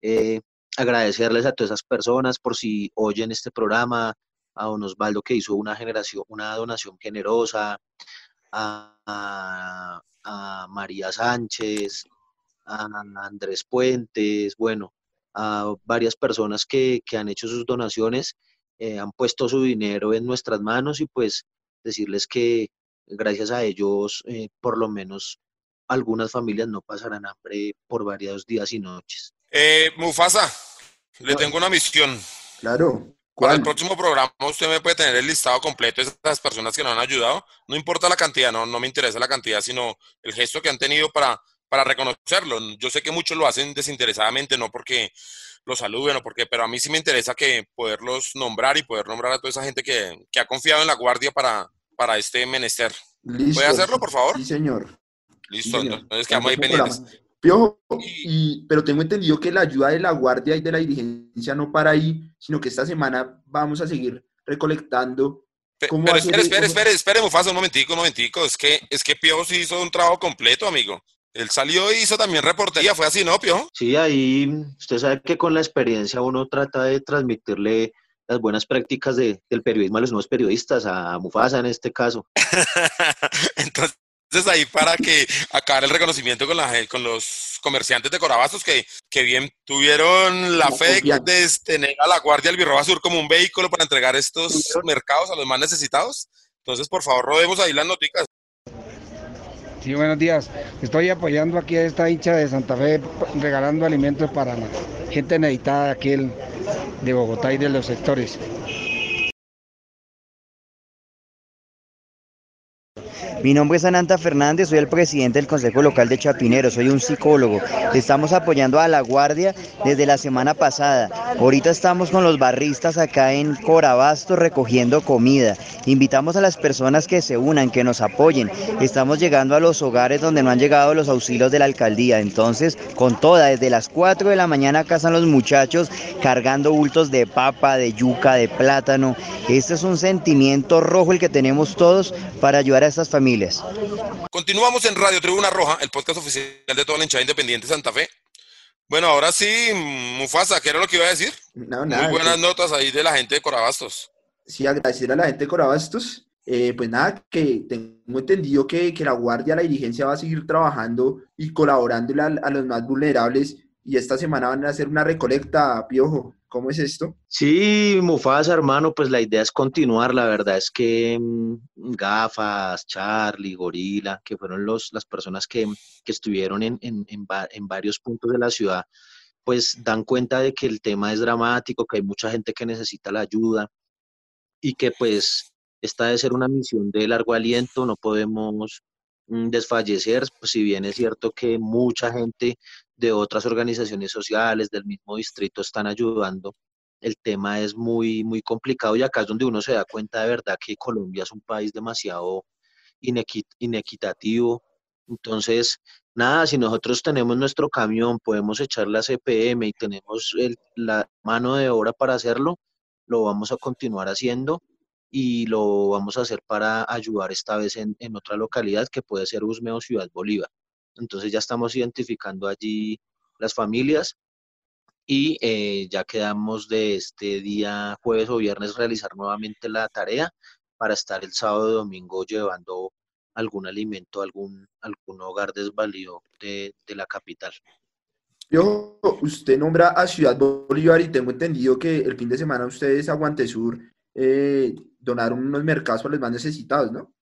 eh, agradecerles a todas esas personas por si oyen este programa, a don Osvaldo que hizo una generación, una donación generosa, a, María Sánchez, a Andrés Puentes, bueno, a varias personas que, han hecho sus donaciones, eh, han puesto su dinero en nuestras manos y pues decirles que gracias a ellos, eh, por lo menos algunas familias no pasarán hambre por varios días y noches. Eh, Mufasa, le tengo una misión. Claro. Para el próximo programa usted me puede tener el listado completo de esas personas que nos han ayudado. No importa la cantidad, no, no me interesa la cantidad, sino el gesto que han tenido para, para reconocerlo. Yo sé que muchos lo hacen desinteresadamente, no porque los saluden o porque, pero a mí sí me interesa que poderlos nombrar y poder nombrar a toda esa gente que, que ha confiado en la guardia para, para este menester. ¿Puede hacerlo, por favor? Sí, señor. Listo, entonces quedamos ahí pendientes. Piojo, pero tengo entendido que la ayuda de la guardia y de la dirigencia no para ahí, sino que esta semana vamos a seguir recolectando. pero espere, espere, espere, espere, Mufasa, un momentico, un momentico. Es que, es que Piojo sí hizo un trabajo completo, amigo. Él salió y hizo también reportería, fue así, ¿no, Piojo? Sí, ahí usted sabe que con la experiencia uno trata de transmitirle las buenas prácticas de, del periodismo a los nuevos periodistas, a Mufasa en este caso. Entonces, ahí para que acabar el reconocimiento con, la, con los comerciantes de Corabastos que, que bien tuvieron la fe de tener a la Guardia del Birroba Sur como un vehículo para entregar estos mercados a los más necesitados. Entonces, por favor, rodemos ahí las noticias. Sí, buenos días. Estoy apoyando aquí a esta hincha de Santa Fe regalando alimentos para la gente necesitada aquí de Bogotá y de los sectores. Mi nombre es Ananta Fernández, soy el presidente del Consejo Local de Chapinero, soy un psicólogo. Estamos apoyando a la Guardia desde la semana pasada. Ahorita estamos con los barristas acá en Corabasto recogiendo comida. Invitamos a las personas que se unan, que nos apoyen. Estamos llegando a los hogares donde no han llegado los auxilios de la alcaldía. Entonces, con toda, desde las 4 de la mañana acá están los muchachos cargando bultos de papa, de yuca, de plátano. Este es un sentimiento rojo el que tenemos todos para ayudar a estas familias Continuamos en Radio Tribuna Roja, el podcast oficial de toda la hinchada independiente Santa Fe. Bueno, ahora sí, Mufasa, ¿qué era lo que iba a decir? No, nada, Muy buenas notas ahí de la gente de Corabastos. Sí, agradecer a la gente de Corabastos. Eh, pues nada, que tengo entendido que, que, la Guardia, la dirigencia va a seguir trabajando y colaborando a, a los más vulnerables y esta semana van a hacer una recolecta, Piojo. ¿Cómo es esto? Sí, Mufasa, hermano, pues la idea es continuar. La verdad es que mm, Gafas, Charlie, Gorila, que fueron los, las personas que, estuvieron en, en, varios puntos de la ciudad, pues dan cuenta de que el tema es dramático, que hay mucha gente que necesita la ayuda y que pues esta debe ser una misión de largo aliento, no podemos mm, desfallecer, pues si bien es cierto que mucha gente de otras organizaciones sociales del mismo distrito están ayudando. El tema es muy, muy complicado y acá es donde uno se da cuenta de verdad que Colombia es un país demasiado inequitativo. Entonces, nada, si nosotros tenemos nuestro camión, podemos echar la CPM y tenemos la mano de obra para hacerlo, lo vamos a continuar haciendo y lo vamos a hacer para ayudar esta vez en, en otra localidad que puede ser Usme o Ciudad Bolívar. Entonces ya estamos identificando allí las familias y eh, ya quedamos de este día jueves o viernes realizar nuevamente la tarea para estar el sábado y domingo llevando algún alimento a algún, algún hogar desvalido de, la capital. Yo, usted nombra a Ciudad Bolívar y tengo entendido que el fin de semana ustedes a Guantesur eh, donaron unos mercados para los más necesitados, ¿no?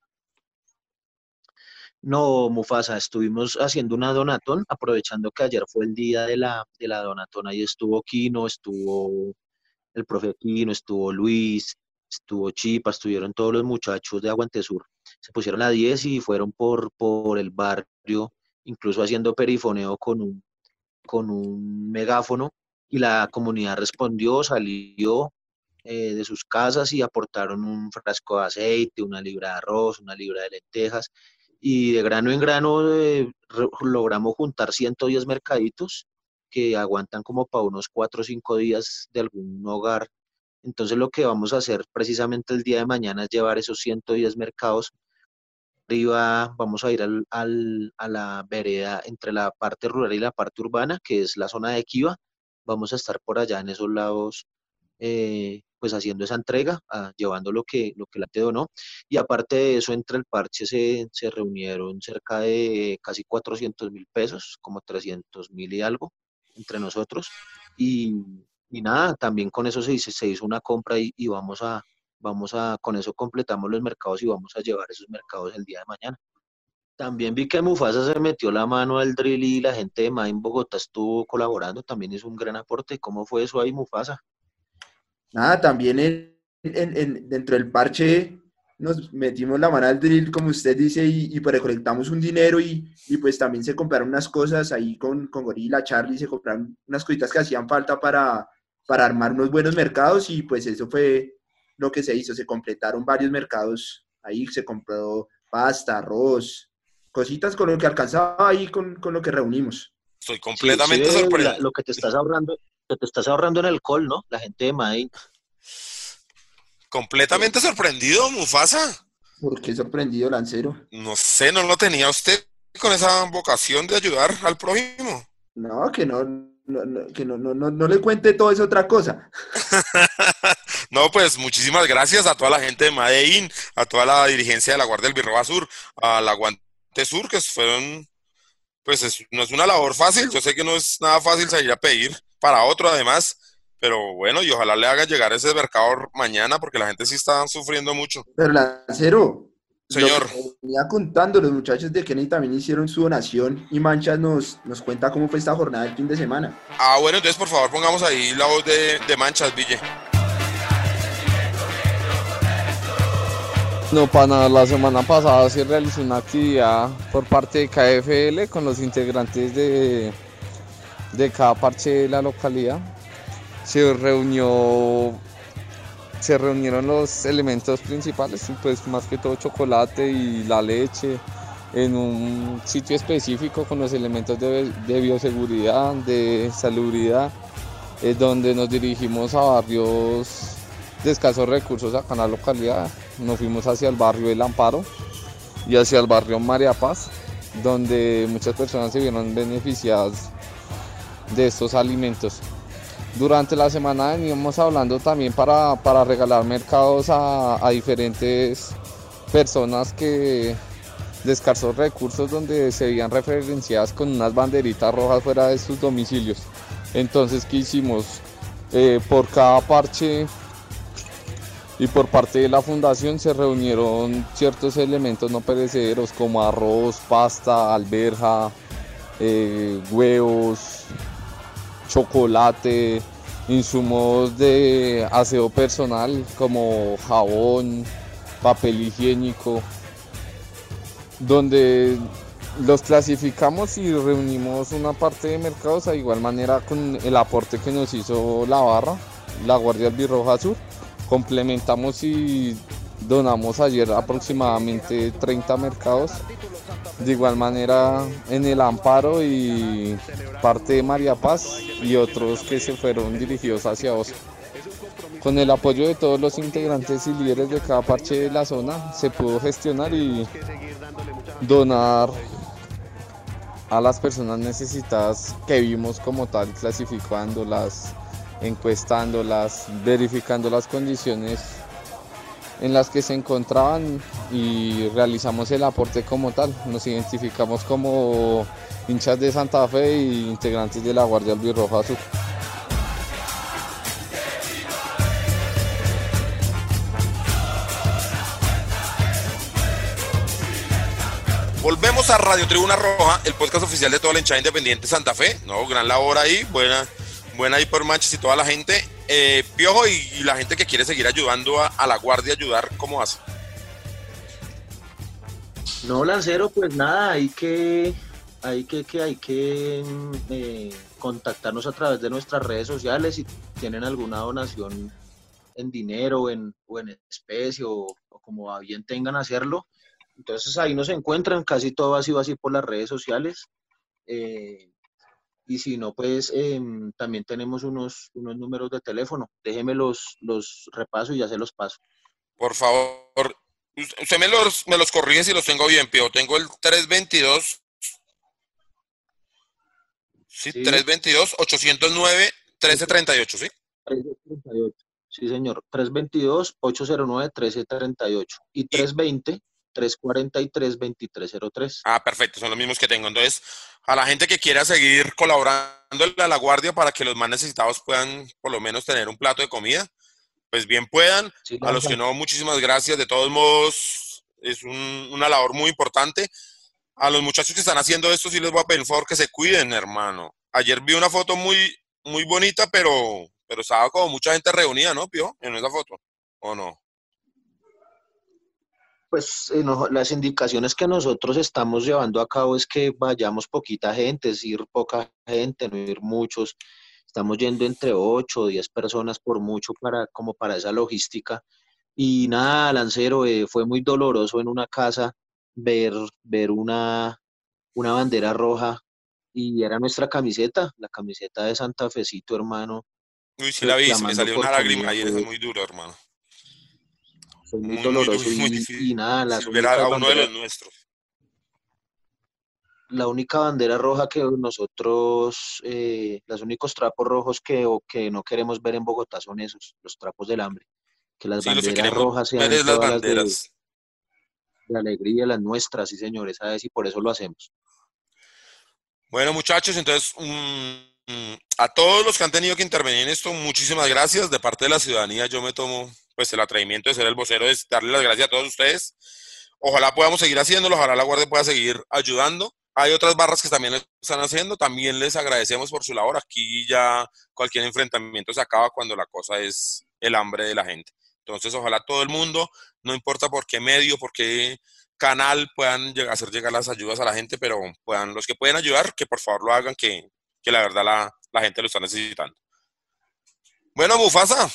No, Mufasa, estuvimos haciendo una donatón, aprovechando que ayer fue el día de la, de la donatón. Ahí estuvo Kino, estuvo el profe Kino, estuvo Luis, estuvo Chipa, estuvieron todos los muchachos de Aguante Sur. se pusieron a 10 y fueron por, por el barrio, incluso haciendo perifoneo con un, con un megáfono y la comunidad respondió, salió eh, de sus casas y aportaron un frasco de aceite, una libra de arroz, una libra de lentejas y de grano en grano eh, logramos juntar 110 mercaditos que aguantan como para unos 4 o 5 días de algún hogar. Entonces lo que vamos a hacer precisamente el día de mañana es llevar esos 110 mercados arriba, vamos a ir al, a la vereda entre la parte rural y la parte urbana, que es la zona de Kiva. Vamos a estar por allá en esos lados eh, pues haciendo esa entrega, ah, llevando lo que, lo que la te donó. Y aparte de eso, entre el parche se, se reunieron cerca de casi 400 mil pesos, como 300 mil y algo, entre nosotros. Y, y, nada, también con eso se, hizo, se hizo una compra y, y, vamos a, vamos a, con eso completamos los mercados y vamos a llevar esos mercados el día de mañana. También vi que Mufasa se metió la mano al drill y la gente de en Bogotá estuvo colaborando, también hizo un gran aporte. ¿Cómo fue eso ahí, Mufasa? Nada, también en, dentro del parche nos metimos la mano al drill, como usted dice, y, pues recolectamos un dinero y, pues también se compraron unas cosas ahí con, con Gorila, Charlie, se compraron unas cositas que hacían falta para, para armar unos buenos mercados y pues eso fue lo que se hizo, se completaron varios mercados ahí, se compró pasta, arroz, cositas con lo que alcanzaba ahí con, con lo que reunimos. Estoy completamente sorprendido. Lo que te estás ahorrando, te estás ahorrando en alcohol, ¿no? La gente de Madrid. Completamente sorprendido, Mufasa. ¿Por qué sorprendido, Lancero? No sé, no lo tenía usted con esa vocación de ayudar al prójimo. No, que no, que no, no, no, le cuente todo eso otra cosa. no, pues muchísimas gracias a toda la gente de Madein, a toda la dirigencia de la Guardia del Birroba Sur, a la Guante Sur, que fueron, pues no es una labor fácil, yo sé que no es nada fácil salir a pedir, para otro además. Pero bueno, y ojalá le haga llegar ese mercado mañana porque la gente sí está sufriendo mucho. Pero Lancero, Señor. venía contando los muchachos de Kenny también hicieron su donación y Manchas nos, nos cuenta cómo fue esta jornada del fin de semana. Ah, bueno, entonces por favor pongamos ahí la voz de, de Manchas, Ville. No, para nada, la semana pasada se realizó una actividad por parte de KFL con los integrantes de, de cada parche de la localidad. Se reunió se reunieron los elementos principales, pues más que todo chocolate y la leche en un sitio específico con los elementos de, bioseguridad, de salubridad, eh, donde nos dirigimos a barrios de escasos recursos acá en la localidad. Nos fuimos hacia el barrio El Amparo y hacia el barrio María Paz, donde muchas personas se vieron beneficiadas de estos alimentos. Durante la semana veníamos hablando también para, regalar mercados a, diferentes personas que de recursos donde se veían referenciadas con unas banderitas rojas fuera de sus domicilios. Entonces, ¿qué hicimos? Eh, por cada parche y por parte de la fundación se reunieron ciertos elementos no perecederos como arroz, pasta, alberja, eh, huevos, chocolate, insumos de aseo personal como jabón, papel higiénico, donde los clasificamos y reunimos una parte de mercados a igual manera con el aporte que nos hizo la barra, la Guardia Albirroja Sur. Complementamos y donamos ayer aproximadamente 30 mercados de igual manera en el Amparo y parte de María Paz y otros que se fueron dirigidos hacia Osa. Con el apoyo de todos los integrantes y líderes de cada parche de la zona se pudo gestionar y donar a las personas necesitadas que vimos como tal, clasificándolas, encuestándolas, verificando las condiciones en las que se encontraban y realizamos el aporte como tal. Nos identificamos como hinchas de Santa Fe e integrantes de la Guardia Albirroja Azul. Volvemos a Radio Tribuna Roja, el podcast oficial de toda la hinchada independiente Santa Fe. No, gran labor ahí, buena, buena ahí por Manches y toda la gente. Eh, Piojo y, la gente que quiere seguir ayudando a, la guardia, ayudar, ¿cómo hace? No, Lancero, pues nada, hay que, hay que, hay que eh, contactarnos a través de nuestras redes sociales si tienen alguna donación en dinero en, o en especie o, como bien tengan hacerlo. Entonces ahí nos encuentran, casi todo ha sido así por las redes sociales. Eh, y si no, pues em, también tenemos unos, unos números de teléfono. Déjeme los, los repaso y ya se los paso. Por favor, usted me los, me los corrige si los tengo bien, Pío. Tengo el 322. Sí, Sí. 322 809 1338, ¿sí? 1338. Sí, señor. 322-809-1338 y 320-343-2303. Ah, perfecto, son los mismos que tengo. Entonces, a la gente que quiera seguir colaborando a la guardia para que los más necesitados puedan por lo menos tener un plato de comida, pues bien puedan. Sí, A los que no, muchísimas gracias. De todos modos, es un- una labor muy importante. A los muchachos que están haciendo esto, sí les voy a pedir por favor que se cuiden, hermano. Ayer vi una foto muy, muy bonita, pero, pero estaba como mucha gente reunida, ¿no, Pío? En esa foto, ¿o no? Pues eh, no, las indicaciones que nosotros estamos llevando a cabo es que vayamos poquita gente, es ir poca gente, no ir muchos. Estamos yendo entre 8 o 10 personas por mucho para, como para esa logística. Y nada, Lancero, eh, fue muy doloroso en una casa ver, ver una, una bandera roja y era nuestra camiseta, la camiseta de Santa Fecito, hermano. Uy, sí la vi, se me salió una lágrima ayer, es muy duro, hermano. Fue muy, Muy, muy doloroso muy y- nada, las a, uno de banderas- los nuestros. la única bandera roja que nosotros, eh, los únicos trapos rojos que, o que no queremos ver en Bogotá son esos, los trapos del hambre. Que las Sí, los que banderas rojas sean es las todas las de, banderas. de alegría, las nuestras, sí señores, ¿sabes? Y por eso lo hacemos. Bueno, muchachos, entonces, mm, mm, a todos los que han tenido que intervenir en esto, muchísimas gracias. De parte de la ciudadanía, yo me tomo pues el atrevimiento de ser el vocero, de darle las gracias a todos ustedes. Ojalá podamos seguir haciéndolo, ojalá la Guardia pueda seguir ayudando. Hay otras barras que también están haciendo, también les agradecemos por su labor. Aquí ya cualquier enfrentamiento se acaba cuando la cosa es el hambre de la gente. Entonces, ojalá todo el mundo, no importa por qué medio, por qué canal puedan hacer llegar las ayudas a la gente, pero puedan, los que pueden ayudar, que por favor lo hagan, que, la verdad la, la gente lo está necesitando. Bueno, Mufasa,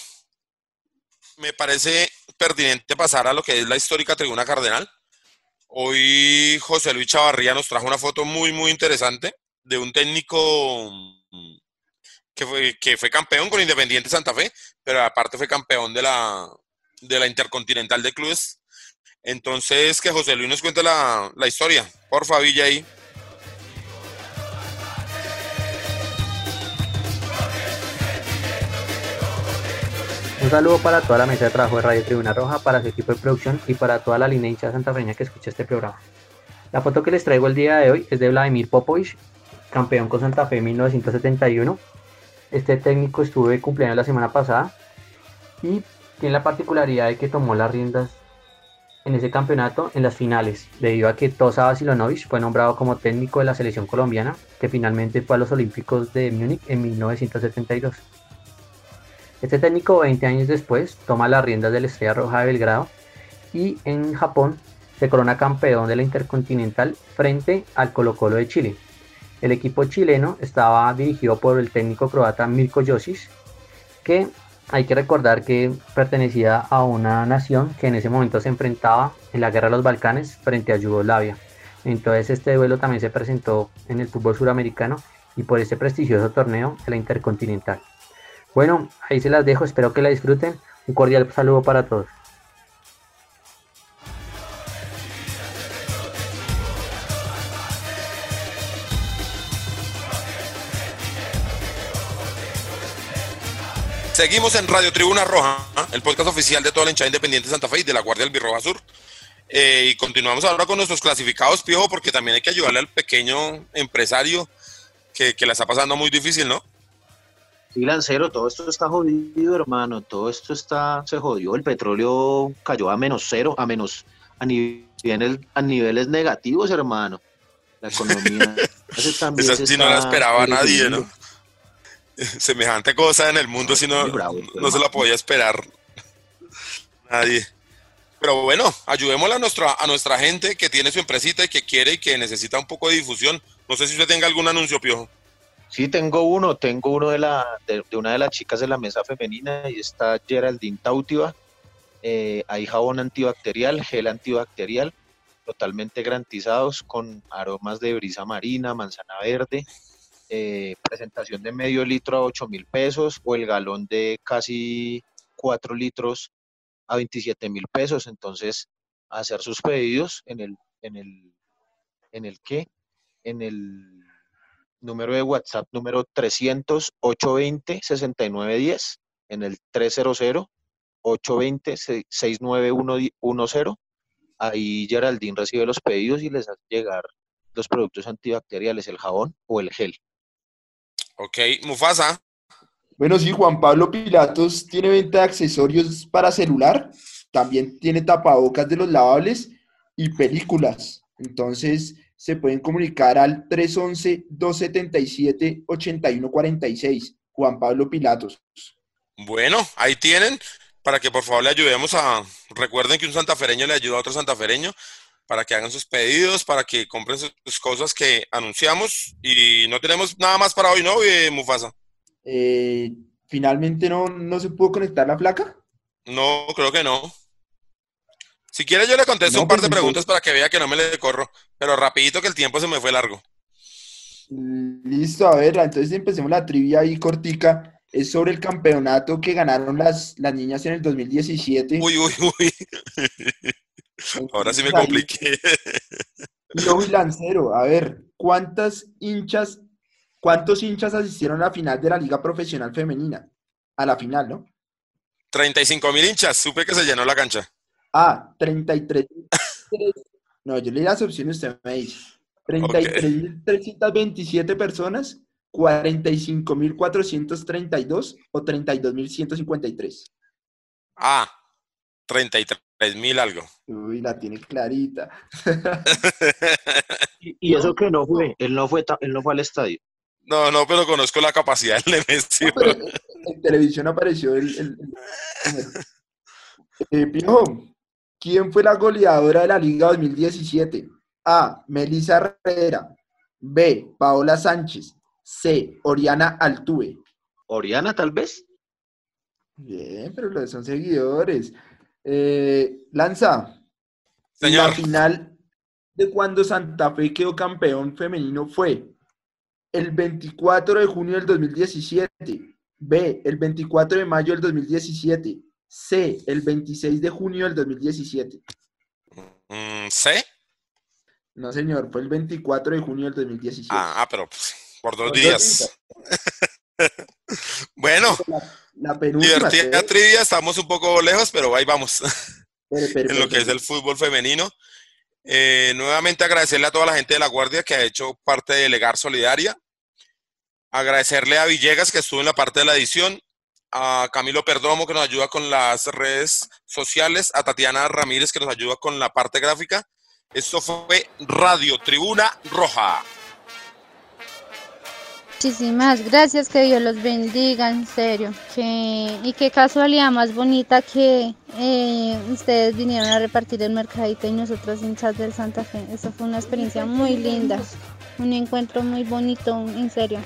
me parece pertinente pasar a lo que es la histórica tribuna cardenal. Hoy José Luis Chavarría nos trajo una foto muy, muy interesante de un técnico mm, que fue, campeón con Independiente Santa Fe, pero aparte fue campeón de la, de la Intercontinental de Clubes. Entonces, que José Luis nos cuente la, la historia. Porfa, Villa ahí. Un saludo para toda la mesa de trabajo de Radio Tribuna Roja, para su equipo de producción y para toda la línea hincha santafreña que escucha este programa. La foto que les traigo el día de hoy es de Vladimir Popovich, campeón con Santa Fe en 1971. Este técnico estuvo de cumpleaños la semana pasada y tiene la particularidad de que tomó las riendas en ese campeonato en las finales, debido a que Tosa fue nombrado como técnico de la selección colombiana, que finalmente fue a los Olímpicos de Múnich en 1972. Este técnico 20 años después toma las riendas de la Estrella Roja de Belgrado y en Japón se corona campeón de la Intercontinental frente al Colo Colo de Chile. El equipo chileno estaba dirigido por el técnico croata Mirko Josic, que hay que recordar que pertenecía a una nación que en ese momento se enfrentaba en la guerra de los Balcanes frente a Yugoslavia. Entonces este duelo también se presentó en el fútbol suramericano y por este prestigioso torneo de la Intercontinental. Bueno, ahí se las dejo, espero que la disfruten. Un cordial saludo para todos. Seguimos en Radio Tribuna Roja, el podcast oficial de toda la hinchada independiente de Santa Fe y de la Guardia del Birroja Sur. Eh, y continuamos ahora con nuestros clasificados, Piojo, porque también hay que ayudarle al pequeño empresario que, que la está pasando muy difícil, ¿no? Sí, Lancero, todo esto está jodido, hermano. Todo esto está, se jodió. El petróleo cayó a menos cero, a menos, a niveles, a niveles negativos, hermano. La economía. también Esa sí no la esperaba nadie. ¿no? Semejante cosa en el mundo, si no, bravo, no se la podía esperar nadie. Pero bueno, ayudémosle a nuestra, a nuestra gente que tiene su empresita y que quiere y que necesita un poco de difusión. No sé si usted tenga algún anuncio, Piojo. Sí, tengo uno, tengo uno de, la, de, una de las chicas de la mesa femenina y está Geraldine Tautiva. Eh, hay jabón antibacterial, gel antibacterial, totalmente garantizados con aromas de brisa marina, manzana verde, eh, presentación de medio litro a 8 mil pesos o el galón de casi 4 litros a 27 mil pesos. Entonces, hacer sus pedidos en el, en el, en el qué, en el número de WhatsApp número 300 820 6910 en el 300 820 69110 ahí Geraldine recibe los pedidos y les hace llegar los productos antibacteriales, el jabón o el gel. Ok, Mufasa. Bueno, sí, Juan Pablo Pilatos tiene venta de accesorios para celular, también tiene tapabocas de los lavables y películas. Entonces, se pueden comunicar al 311-277-8146. Juan Pablo Pilatos. Bueno, ahí tienen, para que por favor le ayudemos a... Recuerden que un santafereño le ayuda a otro santafereño para que hagan sus pedidos, para que compren sus cosas que anunciamos. Y no tenemos nada más para hoy, ¿no, eh, Mufasa? Eh, Finalmente no, no se pudo conectar la placa. No, creo que no. Si quiere yo le contesto un par de preguntas para que vea que no me le corro, pero rapidito que el tiempo se me fue largo. Listo, a ver, entonces empecemos la trivia ahí cortica. Es sobre el campeonato que ganaron las, las niñas en el 2017. Uy, uy, uy. Ahora sí me compliqué. y Lancero, a ver, ¿cuántas hinchas, cuántos hinchas asistieron a la final de la Liga Profesional Femenina? A la final, ¿no? 35 mil hinchas, supe que se llenó la cancha. Ah, 33. no, yo leí las opciones, usted me dice. 33.327 personas, 45.432 o 32.153. Ah, 33.000 algo. Uy, la tiene clarita. y, eso que no fue, él no fue, él no fue al estadio. No, no, pero conozco la capacidad del Nemesio. en televisión apareció el... el, eh, ¿Quién fue la goleadora de la Liga 2017? A. Melissa Herrera. B. Paola Sánchez. C. Oriana Altuve. Oriana, tal vez. Bien, pero son seguidores. Eh, Lanza. Señor. La final de cuando Santa Fe quedó campeón femenino fue el 24 de junio del 2017. B. El 24 de mayo del 2017. C, el 26 de junio del 2017. Mm, ¿C? No, señor, fue el 24 de junio del 2017. Ah, ah pero pues, por dos días. bueno, la, divertida trivia, estamos un poco lejos, pero ahí vamos. en lo que es el fútbol femenino. Eh, nuevamente agradecerle a toda la gente de La Guardia que ha hecho parte de Legar Solidaria. Agradecerle a Villegas que estuvo en la parte de la edición a Camilo Perdomo que nos ayuda con las redes sociales, a Tatiana Ramírez que nos ayuda con la parte gráfica. Esto fue Radio Tribuna Roja. Muchísimas gracias, que Dios los bendiga, en serio. Que, y qué casualidad más bonita que eh, ustedes vinieron a repartir el mercadito y nosotros hinchas del Santa Fe. Eso fue una experiencia muy linda, un encuentro muy bonito, en serio.